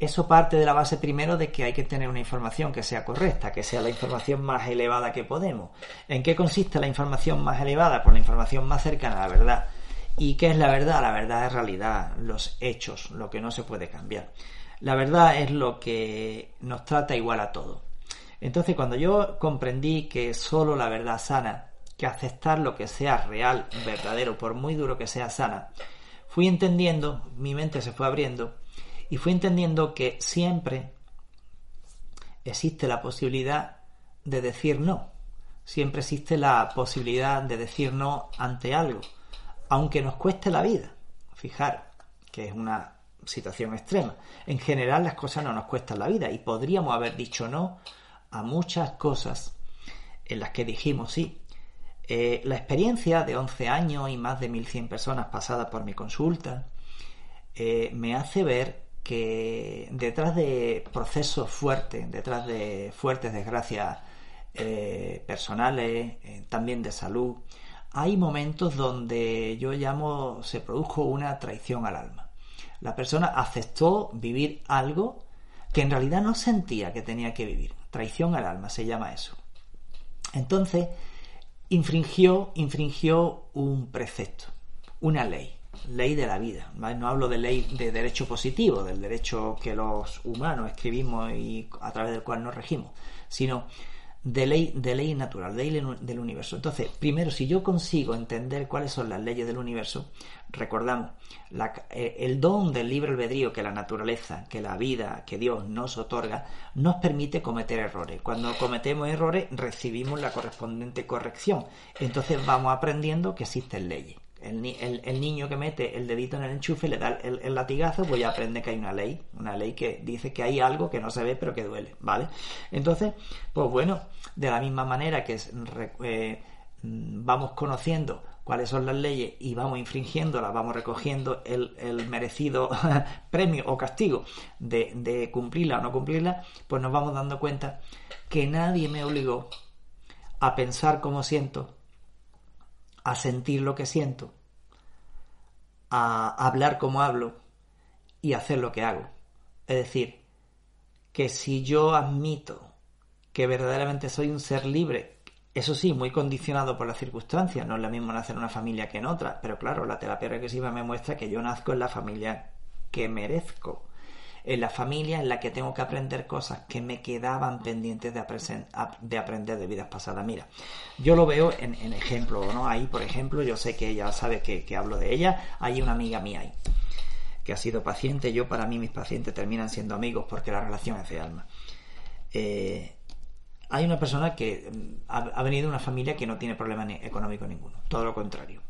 Speaker 1: eso parte de la base primero de que hay que tener una información que sea correcta, que sea la información más elevada que podemos. ¿En qué consiste la información más elevada? Pues la información más cercana a la verdad. ¿Y qué es la verdad? La verdad es realidad, los hechos, lo que no se puede cambiar. La verdad es lo que nos trata igual a todo. Entonces, cuando yo comprendí que solo la verdad sana, que aceptar lo que sea real, verdadero, por muy duro que sea sana, fui entendiendo, mi mente se fue abriendo, y fui entendiendo que siempre existe la posibilidad de decir no. Siempre existe la posibilidad de decir no ante algo, aunque nos cueste la vida. Fijar que es una situación extrema. En general las cosas no nos cuestan la vida y podríamos haber dicho no a muchas cosas en las que dijimos sí. Eh, la experiencia de 11 años y más de 1.100 personas pasadas por mi consulta eh, me hace ver que detrás de procesos fuertes, detrás de fuertes desgracias eh, personales, también de salud, hay momentos donde yo llamo, se produjo una traición al alma. La persona aceptó vivir algo que en realidad no sentía que tenía que vivir. Traición al alma se llama eso. Entonces, infringió, infringió un precepto, una ley, ley de la vida. No hablo de ley de derecho positivo, del derecho que los humanos escribimos y a través del cual nos regimos, sino de ley, de ley natural, de ley del universo. Entonces, primero, si yo consigo entender cuáles son las leyes del universo, recordamos, eh, el don del libre albedrío que la naturaleza, que la vida, que Dios nos otorga, nos permite cometer errores. Cuando cometemos errores, recibimos la correspondiente corrección. Entonces vamos aprendiendo que existen leyes. El, niño que mete el dedito en el enchufe le da el, latigazo, pues ya aprende que hay una ley, una ley que dice que hay algo que no se ve pero que duele, ¿vale? Entonces, pues bueno, de la misma manera que eh, vamos conociendo cuáles son las leyes y vamos infringiéndolas, vamos recogiendo el, merecido premio o castigo de, de cumplirla o no cumplirla, pues nos vamos dando cuenta que nadie me obligó a pensar como siento, a sentir lo que siento, a hablar como hablo y hacer lo que hago. Es decir, que si yo admito que verdaderamente soy un ser libre, eso sí, muy condicionado por las circunstancias, no es lo mismo nacer en una familia que en otra, pero claro, la terapia regresiva me muestra que yo nazco en la familia que merezco en la familia en la que tengo que aprender cosas que me quedaban pendientes de, de aprender de vidas pasadas. Mira, yo lo veo en, ejemplo, ¿no? Ahí, por ejemplo, yo sé que ella sabe que, hablo de ella, hay una amiga mía ahí que ha sido paciente, yo para mí mis pacientes terminan siendo amigos porque la relación es de alma. Eh, hay una persona que mm, ha, venido de una familia que no tiene problema económico ninguno, todo lo contrario.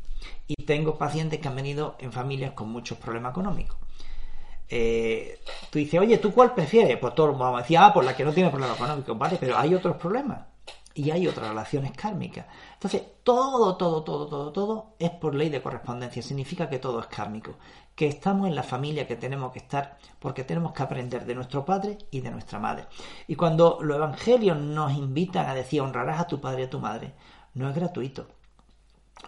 Speaker 1: Y tengo pacientes que han venido en familias con muchos problemas económicos. Eh, tú dices, oye, ¿tú cuál prefieres? Pues todos vamos a decir, ah, por la que no tiene problemas económicos, ¿vale? Pero hay otros problemas y hay otras relaciones kármicas. Entonces, todo, todo, todo, todo, todo es por ley de correspondencia. Significa que todo es kármico. Que estamos en la familia que tenemos que estar porque tenemos que aprender de nuestro padre y de nuestra madre. Y cuando los evangelios nos invitan a decir honrarás a tu padre y a tu madre, no es gratuito.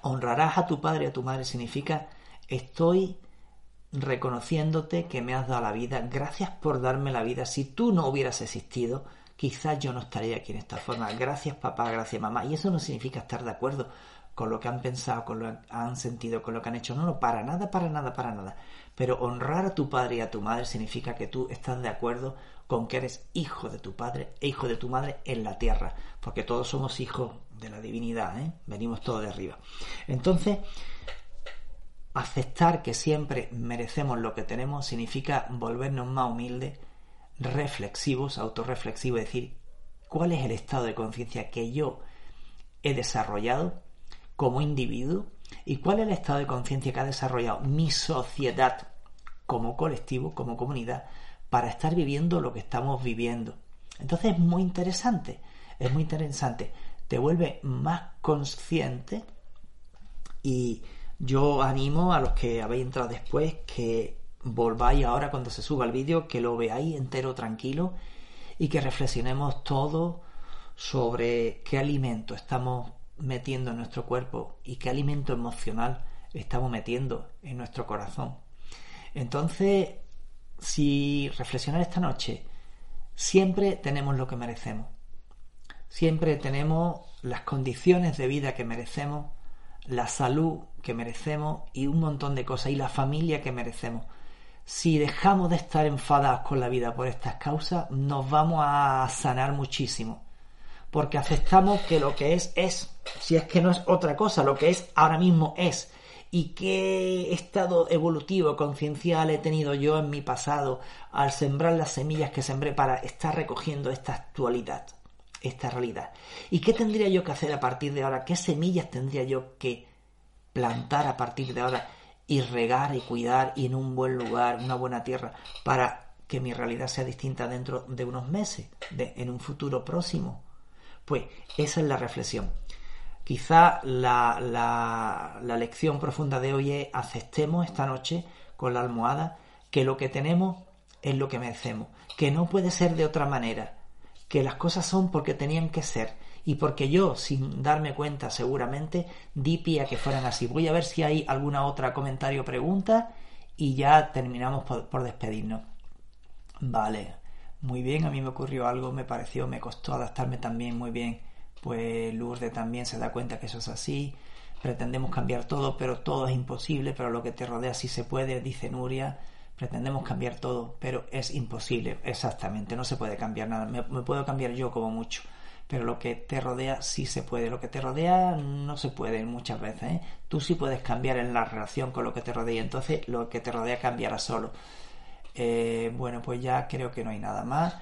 Speaker 1: Honrarás a tu padre y a tu madre significa estoy reconociéndote que me has dado la vida, gracias por darme la vida. Si tú no hubieras existido, quizás yo no estaría aquí en esta forma. Gracias papá, gracias mamá. Y eso no significa estar de acuerdo con lo que han pensado, con lo que han sentido, con lo que han hecho. No, no, para nada, para nada, para nada. Pero honrar a tu padre y a tu madre significa que tú estás de acuerdo con que eres hijo de tu padre e hijo de tu madre en la tierra. Porque todos somos hijos de la divinidad, ¿eh? venimos todos de arriba. Entonces, Aceptar que siempre merecemos lo que tenemos significa volvernos más humildes, reflexivos, autorreflexivos, es decir, cuál es el estado de conciencia que yo he desarrollado como individuo y cuál es el estado de conciencia que ha desarrollado mi sociedad como colectivo, como comunidad, para estar viviendo lo que estamos viviendo. Entonces es muy interesante, es muy interesante, te vuelve más consciente y yo animo a los que habéis entrado después que volváis ahora cuando se suba el vídeo, que lo veáis entero tranquilo y que reflexionemos todo sobre qué alimento estamos metiendo en nuestro cuerpo y qué alimento emocional estamos metiendo en nuestro corazón. Entonces, si reflexionar esta noche, siempre tenemos lo que merecemos. Siempre tenemos las condiciones de vida que merecemos, la salud que merecemos y un montón de cosas y la familia que merecemos. Si dejamos de estar enfadados con la vida por estas causas, nos vamos a sanar muchísimo. Porque aceptamos que lo que es es, si es que no es otra cosa, lo que es ahora mismo es y qué estado evolutivo, conciencial he tenido yo en mi pasado al sembrar las semillas que sembré para estar recogiendo esta actualidad, esta realidad. ¿Y qué tendría yo que hacer a partir de ahora? ¿Qué semillas tendría yo que plantar a partir de ahora y regar y cuidar y en un buen lugar, una buena tierra, para que mi realidad sea distinta dentro de unos meses, de, en un futuro próximo? Pues esa es la reflexión. Quizá la, la, lección profunda de hoy es aceptemos esta noche con la almohada que lo que tenemos es lo que merecemos, que no puede ser de otra manera, que las cosas son porque tenían que ser y porque yo, sin darme cuenta seguramente, di pie a que fueran así. Voy a ver si hay alguna otra comentario o pregunta y ya terminamos por, por despedirnos. Vale, muy bien, a mí me ocurrió algo, me pareció, me costó adaptarme también muy bien pues Lourdes también se da cuenta que eso es así. Pretendemos cambiar todo, pero todo es imposible, pero lo que te rodea sí se puede, dice Nuria. Pretendemos cambiar todo, pero es imposible, exactamente, no se puede cambiar nada. Me, puedo cambiar yo como mucho, pero lo que te rodea sí se puede. Lo que te rodea no se puede muchas veces. ¿eh? Tú sí puedes cambiar en la relación con lo que te rodea, entonces lo que te rodea cambiará solo. Eh, bueno, pues ya creo que no hay nada más.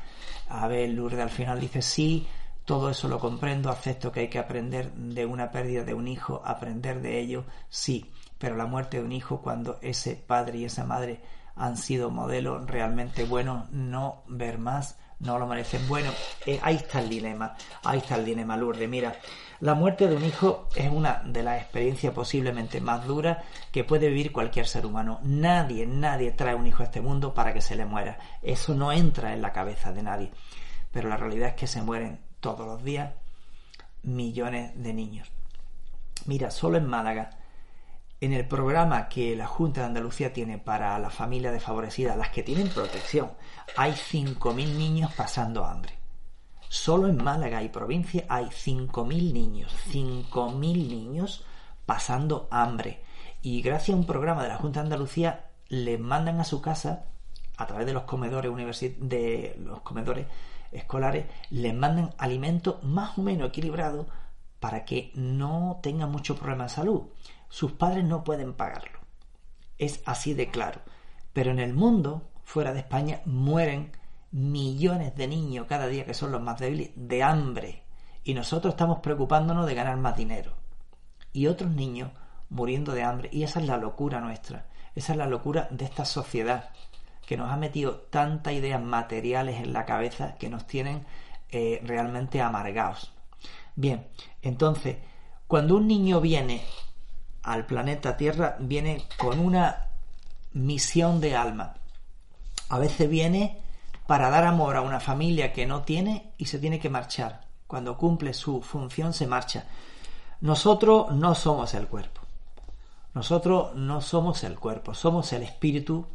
Speaker 1: A ver, Lourdes al final dice sí, todo eso lo comprendo, acepto que hay que aprender de una pérdida de un hijo, aprender de ello, sí, pero la muerte de un hijo cuando ese padre y esa madre han sido modelos realmente buenos, no ver más, no lo merecen. Bueno, eh, ahí está el dilema, ahí está el dilema, Lourdes. Mira, la muerte de un hijo es una de las experiencias posiblemente más duras que puede vivir cualquier ser humano. Nadie, nadie trae un hijo a este mundo para que se le muera. Eso no entra en la cabeza de nadie. Pero la realidad es que se mueren todos los días millones de niños. Mira, solo en Málaga, en el programa que la Junta de Andalucía tiene para las familias desfavorecidas, las que tienen protección, hay 5.000 niños pasando hambre. Solo en Málaga y provincia hay 5.000 niños, 5.000 niños pasando hambre. Y gracias a un programa de la Junta de Andalucía les mandan a su casa, a través de los comedores, de los comedores escolares les mandan alimentos más o menos equilibrados para que no tengan mucho problema de salud. Sus padres no pueden pagarlo. Es así de claro. Pero en el mundo, fuera de España, mueren millones de niños cada día que son los más débiles de hambre. Y nosotros estamos preocupándonos de ganar más dinero. Y otros niños muriendo de hambre. Y esa es la locura nuestra. Esa es la locura de esta sociedad que nos ha metido tantas ideas materiales en la cabeza que nos tienen eh, realmente amargados. Bien, entonces, cuando un niño viene al planeta Tierra, viene con una misión de alma. A veces viene para dar amor a una familia que no tiene y se tiene que marchar. Cuando cumple su función se marcha. Nosotros no somos el cuerpo. Nosotros no somos el cuerpo, somos el espíritu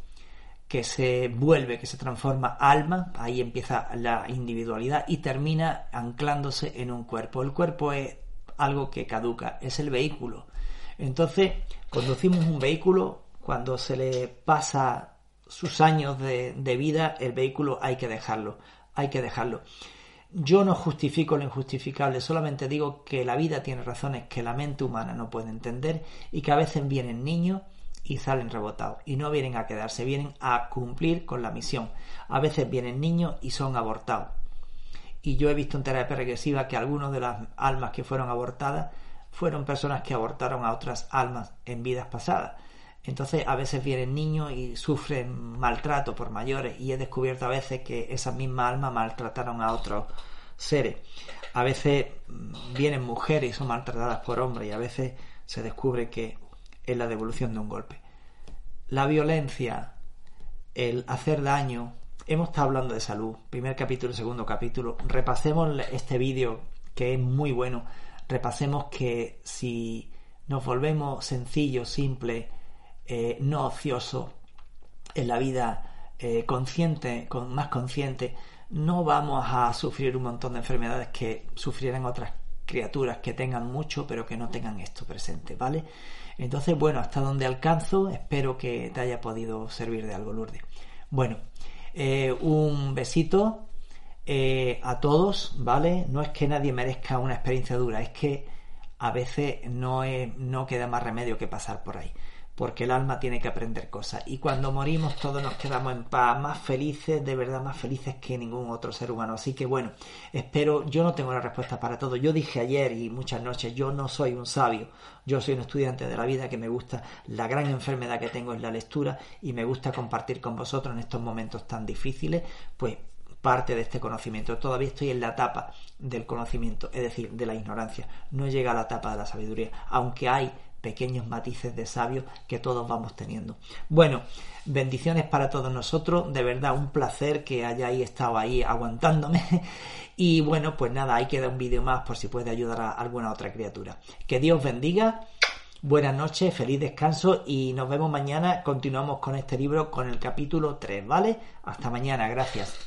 Speaker 1: que se vuelve, que se transforma alma, ahí empieza la individualidad y termina anclándose en un cuerpo. El cuerpo es algo que caduca, es el vehículo. Entonces, conducimos un vehículo, cuando se le pasa sus años de, vida, el vehículo hay que dejarlo, hay que dejarlo. Yo no justifico lo injustificable, solamente digo que la vida tiene razones que la mente humana no puede entender y que a veces vienen niños y salen rebotados. Y no vienen a quedarse, vienen a cumplir con la misión. A veces vienen niños y son abortados. Y yo he visto en terapia regresiva que algunos de las almas que fueron abortadas fueron personas que abortaron a otras almas en vidas pasadas. Entonces a veces vienen niños y sufren maltrato por mayores y he descubierto a veces que esas mismas almas maltrataron a otros seres. A veces mm, vienen mujeres y son maltratadas por hombres y a veces se descubre que es la devolución de un golpe. La violencia, el hacer daño, hemos estado hablando de salud, primer capítulo, segundo capítulo. Repasemos este vídeo que es muy bueno. Repasemos que si nos volvemos sencillos, simples, eh, no ociosos en la vida eh, consciente, con, más consciente, no vamos a sufrir un montón de enfermedades que sufrieran otras criaturas que tengan mucho pero que no tengan esto presente, ¿vale? Entonces, bueno, hasta donde alcanzo, espero que te haya podido servir de algo, Lourdes. Bueno, eh, un besito eh, a todos, ¿vale? No es que nadie merezca una experiencia dura, es que a veces no, no queda más remedio que pasar por ahí porque el alma tiene que aprender cosas. Y cuando morimos todos nos quedamos en paz, más felices, de verdad más felices que ningún otro ser humano. Así que bueno, espero, yo no tengo la respuesta para todo. Yo dije ayer y muchas noches, yo no soy un sabio, yo soy un estudiante de la vida que me gusta, la gran enfermedad que tengo es la lectura y me gusta compartir con vosotros en estos momentos tan difíciles, pues parte de este conocimiento. Todavía estoy en la etapa del conocimiento, es decir, de la ignorancia. No llega a la etapa de la sabiduría, aunque hay pequeños matices de sabio que todos vamos teniendo. Bueno, bendiciones para todos nosotros, de verdad un placer que hayáis estado ahí aguantándome. Y bueno, pues nada, ahí queda un vídeo más por si puede ayudar a alguna otra criatura. Que Dios bendiga. Buenas noches, feliz descanso y nos vemos mañana. Continuamos con este libro con el capítulo 3, ¿vale? Hasta mañana, gracias.